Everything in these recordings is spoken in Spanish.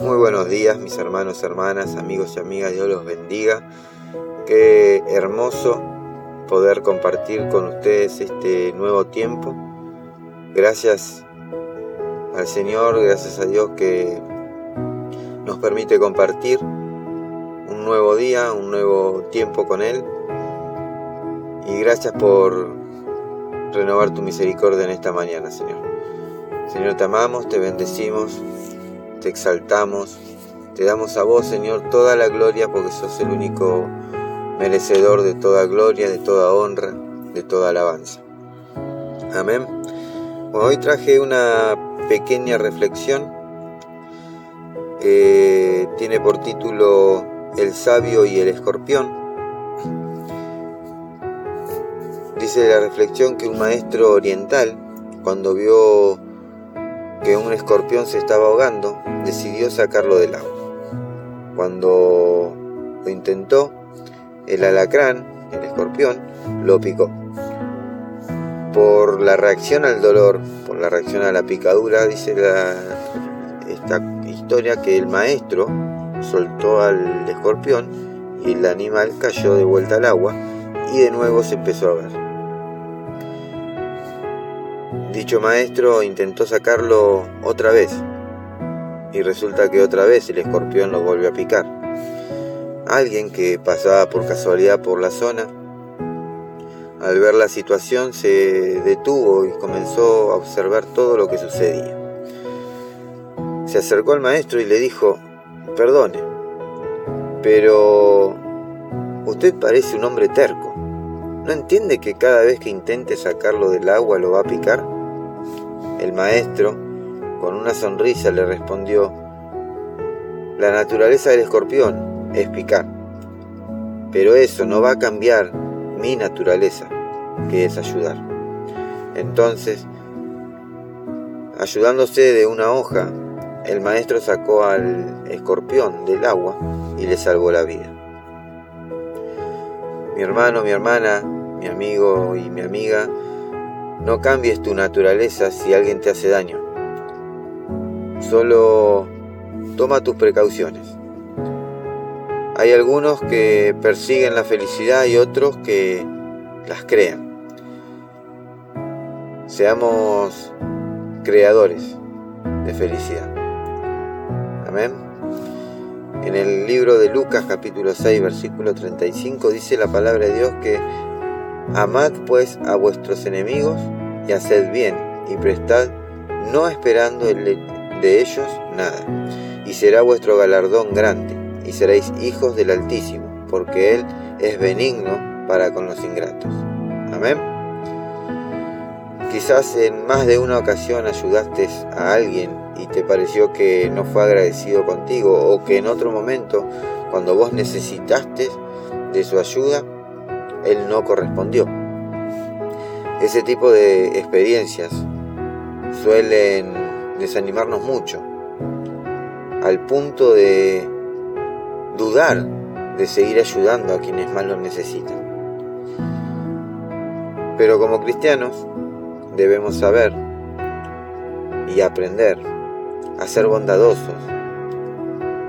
Muy buenos días mis hermanos, hermanas, amigos y amigas, Dios los bendiga. Qué hermoso poder compartir con ustedes este nuevo tiempo. Gracias al Señor, gracias a Dios que nos permite compartir un nuevo día, un nuevo tiempo con Él. Y gracias por renovar tu misericordia en esta mañana, Señor. Señor, te amamos, te bendecimos, te exaltamos, te damos a vos, Señor, toda la gloria porque sos el único merecedor de toda gloria, de toda honra, de toda alabanza. Amén. hoy traje una pequeña reflexión que tiene por título El sabio y el escorpión. Dice la reflexión que un maestro oriental, cuando vio que un escorpión se estaba ahogando, decidió sacarlo del agua. Cuando lo intentó, el alacrán, el escorpión, lo picó. Por la reacción al dolor, por la reacción a la picadura, dice esta historia que el maestro soltó al escorpión y el animal cayó de vuelta al agua y de nuevo se empezó a ver. Dicho maestro intentó sacarlo otra vez y resulta que otra vez el escorpión lo volvió a picar. Alguien que pasaba por casualidad por la zona, al ver la situación se detuvo y comenzó a observar todo lo que sucedía. Se acercó al maestro y le dijo, perdone, pero usted parece un hombre terco. ¿No entiende que cada vez que intente sacarlo del agua lo va a picar? El maestro, con una sonrisa, le respondió, La naturaleza del escorpión es picar, pero eso no va a cambiar mi naturaleza, que es ayudar. Entonces, ayudándose de una hoja, el maestro sacó al escorpión del agua y le salvó la vida. Mi hermano, mi hermana, mi amigo y mi amiga, no cambies tu naturaleza si alguien te hace daño. Solo toma tus precauciones. Hay algunos que persiguen la felicidad y otros que las crean. Seamos creadores de felicidad. Amén. En el libro de Lucas capítulo 6 versículo 35 dice la palabra de Dios que Amad pues a vuestros enemigos y haced bien y prestad, no esperando de ellos nada, y será vuestro galardón grande, y seréis hijos del Altísimo, porque Él es benigno para con los ingratos. Amén. Quizás en más de una ocasión ayudaste a alguien y te pareció que no fue agradecido contigo o que en otro momento, cuando vos necesitaste de su ayuda, él no correspondió. Ese tipo de experiencias suelen desanimarnos mucho, al punto de dudar de seguir ayudando a quienes más lo necesitan. Pero como cristianos debemos saber y aprender a ser bondadosos,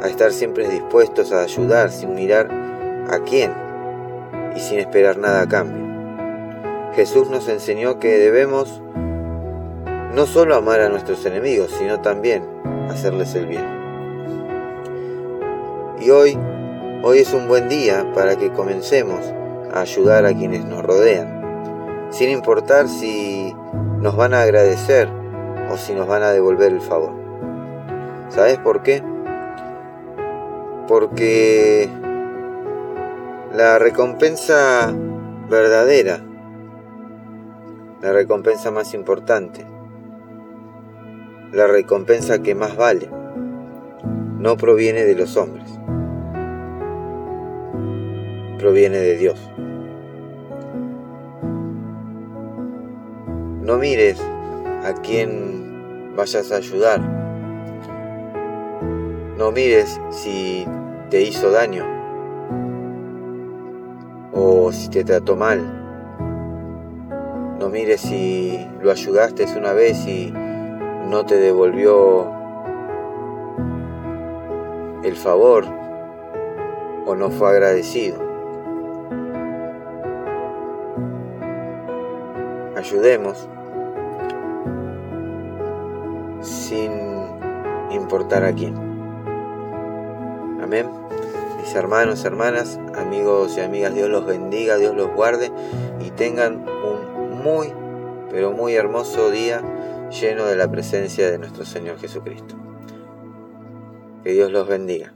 a estar siempre dispuestos a ayudar sin mirar a quién y sin esperar nada a cambio. Jesús nos enseñó que debemos no solo amar a nuestros enemigos, sino también hacerles el bien. Y hoy, hoy es un buen día para que comencemos a ayudar a quienes nos rodean, sin importar si nos van a agradecer o si nos van a devolver el favor. ¿Sabes por qué? Porque la recompensa verdadera, la recompensa más importante, la recompensa que más vale, no proviene de los hombres, proviene de Dios. No mires a quién vayas a ayudar. No mires si te hizo daño o si te trató mal. No mires si lo ayudaste una vez y no te devolvió el favor o no fue agradecido. Ayudemos sin importar a quién. Amén. Mis hermanos, hermanas, amigos y amigas, Dios los bendiga, Dios los guarde y tengan un muy, pero muy hermoso día lleno de la presencia de nuestro Señor Jesucristo. Que Dios los bendiga.